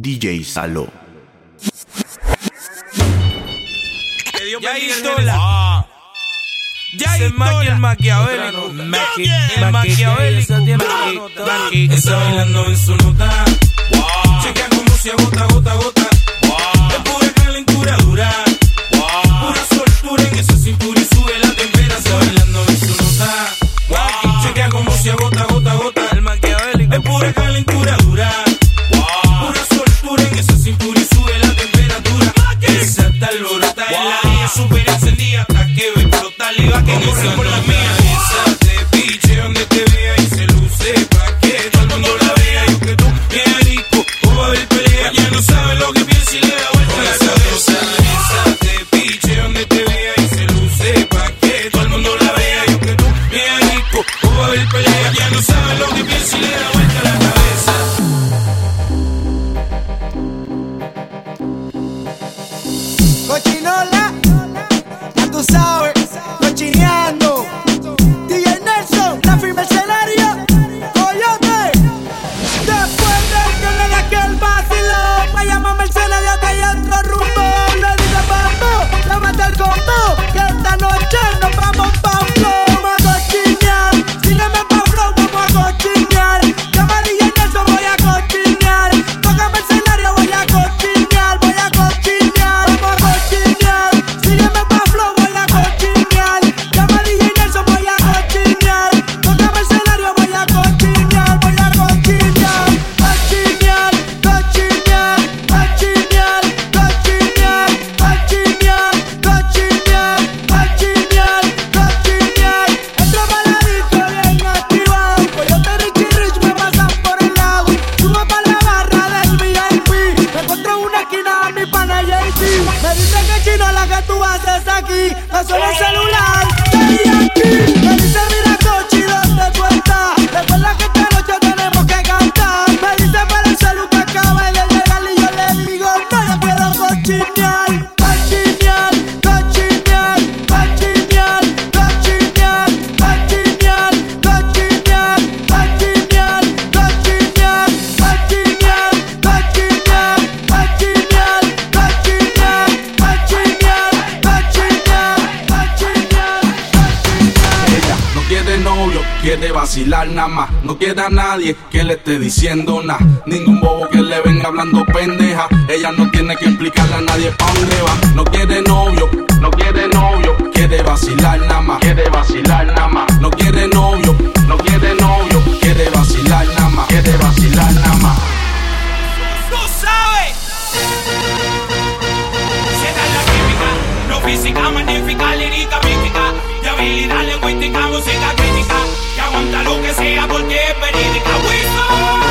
DJ Saló. Ya la... ah. Ya hay el maquiavélico. El maquiavélico. Está bailando en su nota. Wow. Se agota, gota, gota. Es pura calentura dura. Pura soltura en esa cintura y sube la no quiera a nadie que le esté diciendo nada. Ningún bobo que le venga hablando pendeja. Ella no tiene que implicarle a nadie pa' dónde va. No quiere novio, no quiere novio. Quiere vacilar nada más, quiere vacilar nada más. No quiere novio, no quiere novio. Quiere vacilar nada más, quiere vacilar nada más. Tú sabes. La química, no física, magnífica, lírica, mítica. De habilidad lingüística, música crítica. Ponta lo que sea porque es verídica, Wilson.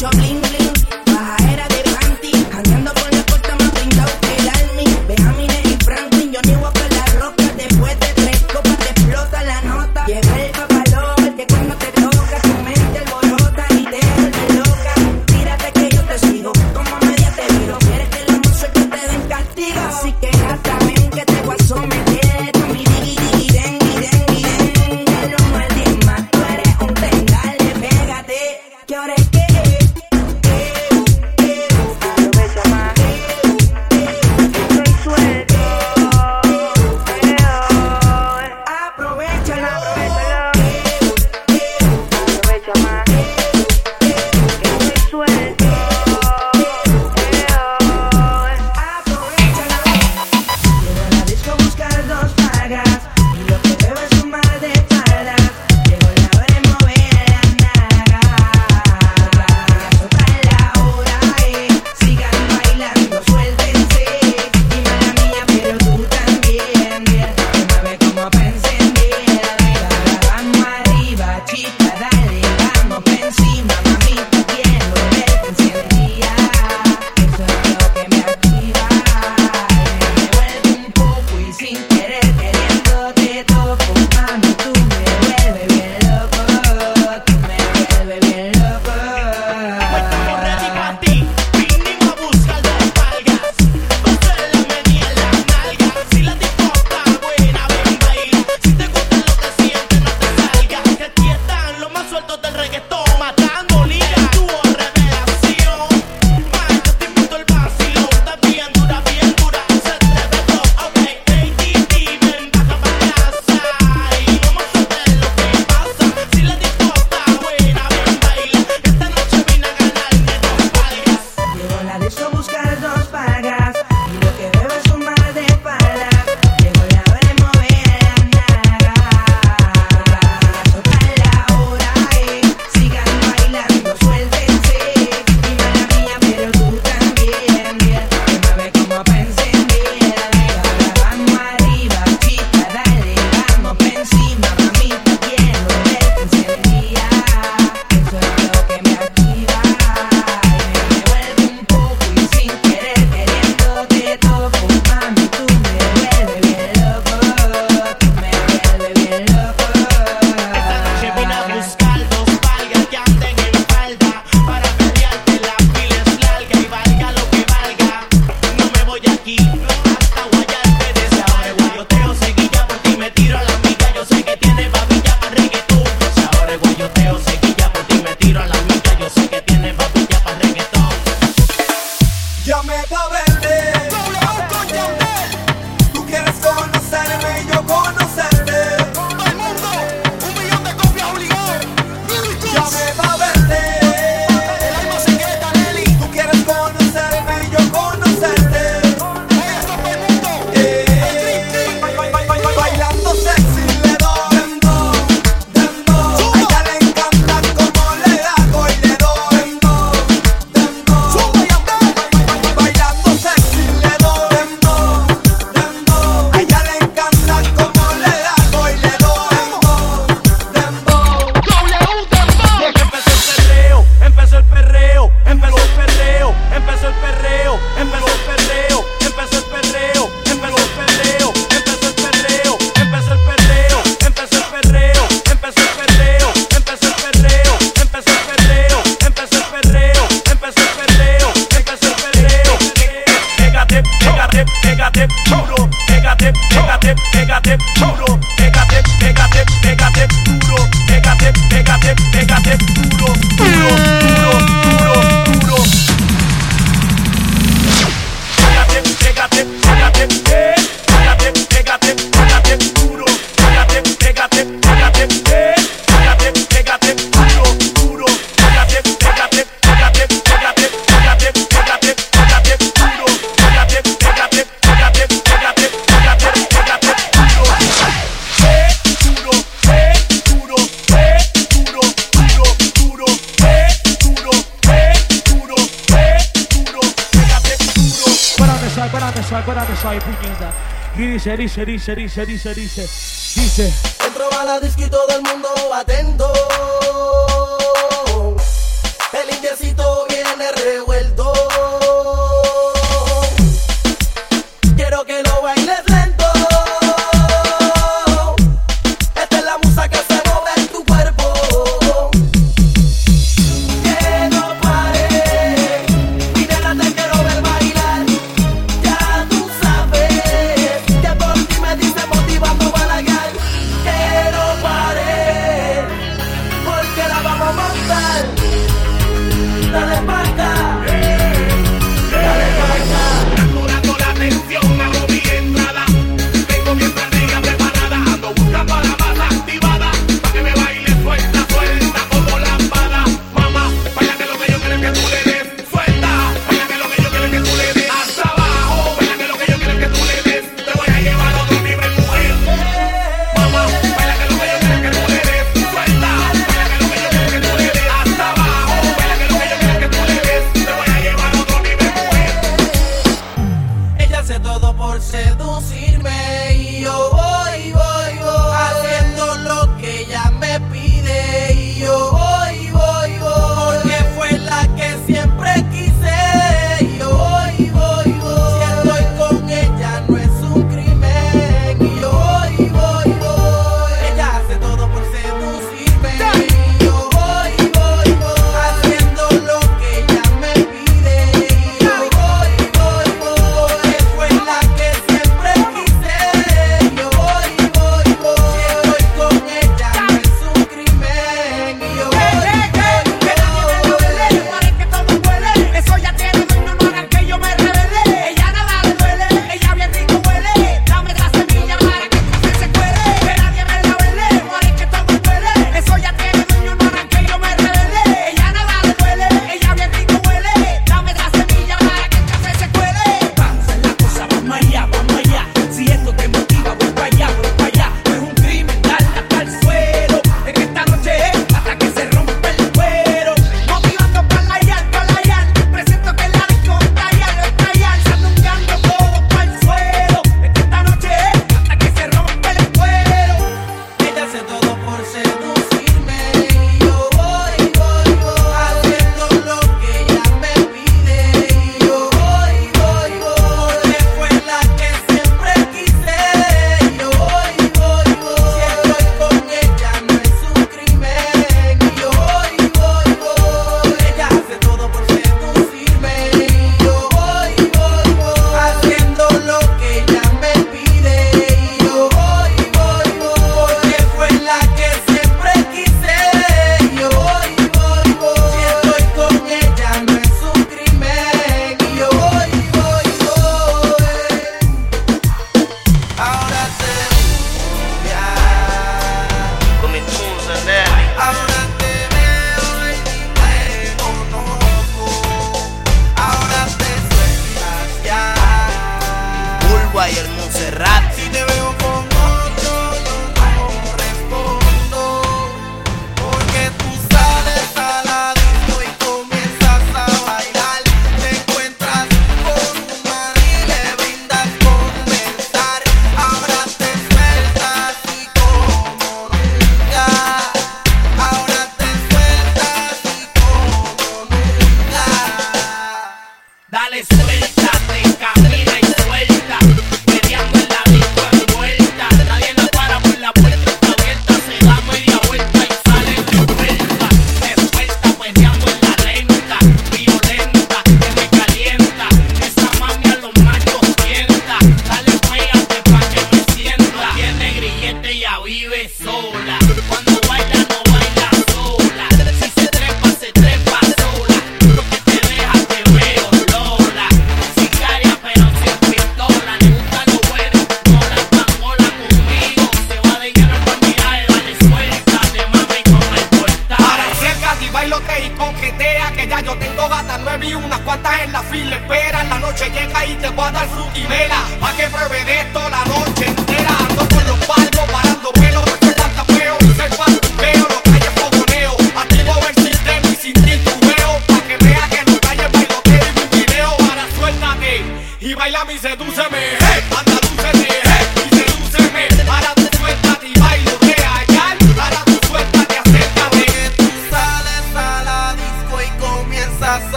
jumping. dice, dice, dice, dice, dice, dice, dice. Entraba a la disco y todo el mundo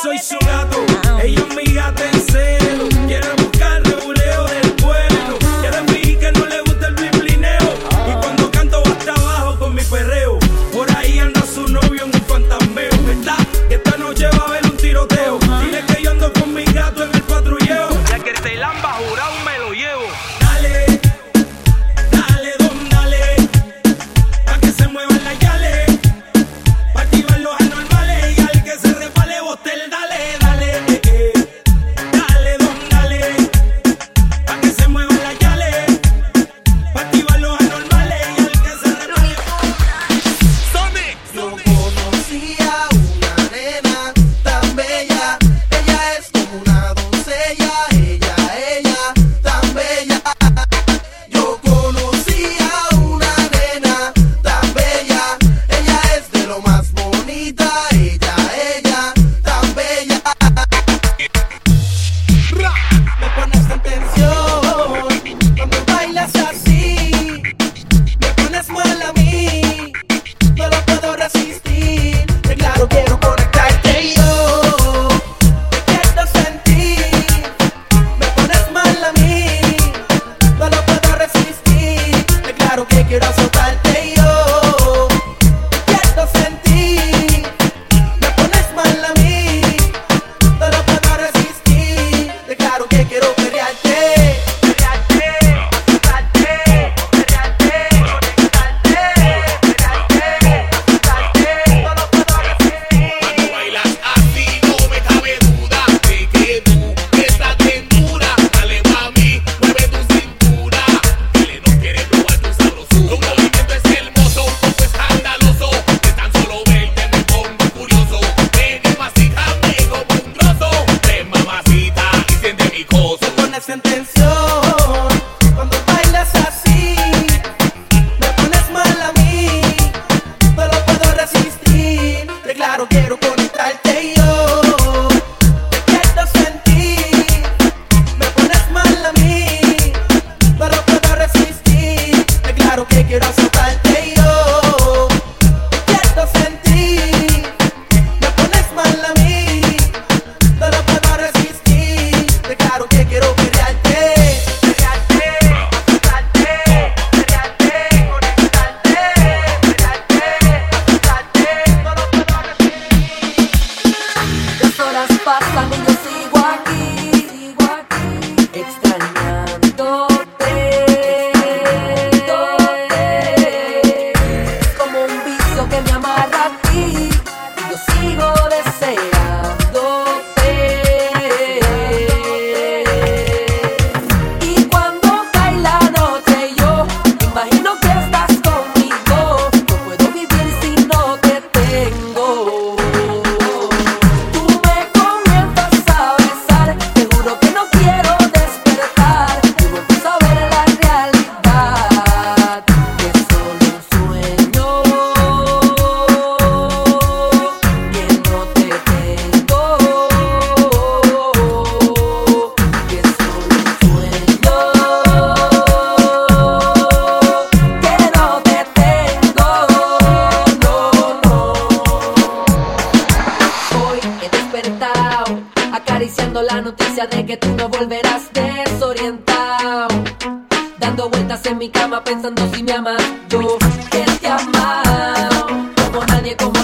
Por ahí anda su novio en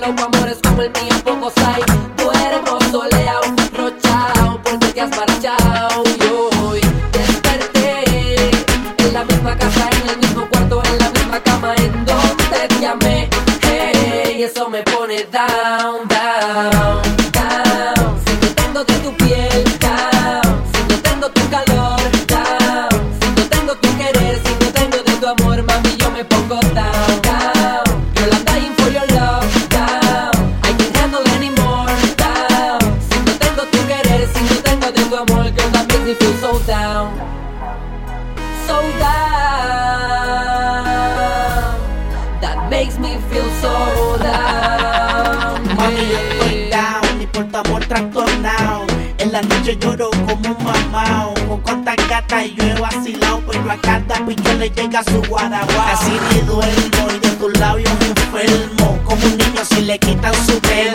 los amores como el mío pocos hay. llega su guaraguá. casi de duermo y de tus labios me enfermo, como un niño si le quitan su pelo.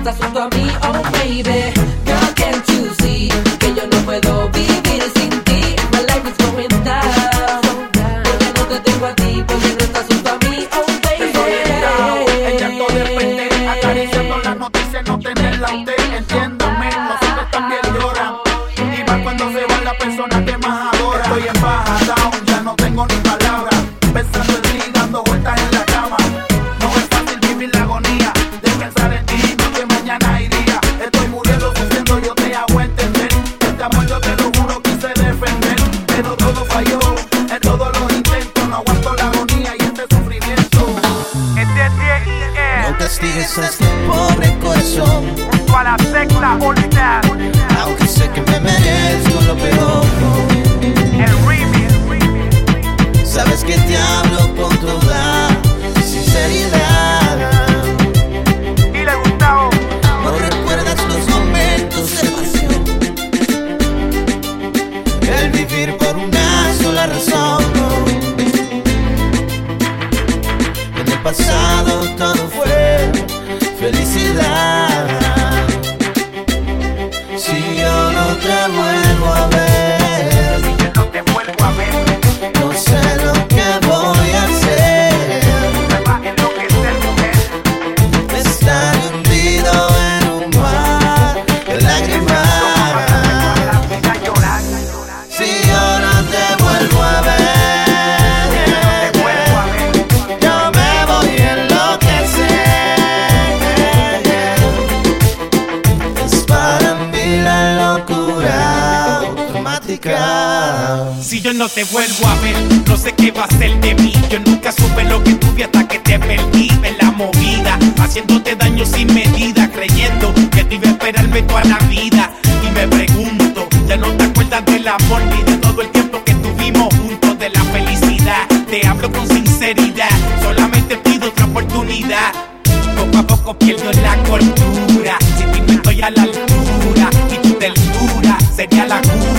estás junto a mí, oh baby. Girl, can't you see que yo no puedo vivir sin ti? My life is going down. Porque no te tengo a ti, porque no estás junto a mí, oh baby. Estoy enredado, ella todo de repente, acariciando las noticias, no tenerla a usted, ¿entiendes? felicidade. a poco pierdo la cordura. Si me estoy a la altura y tu sería la cura.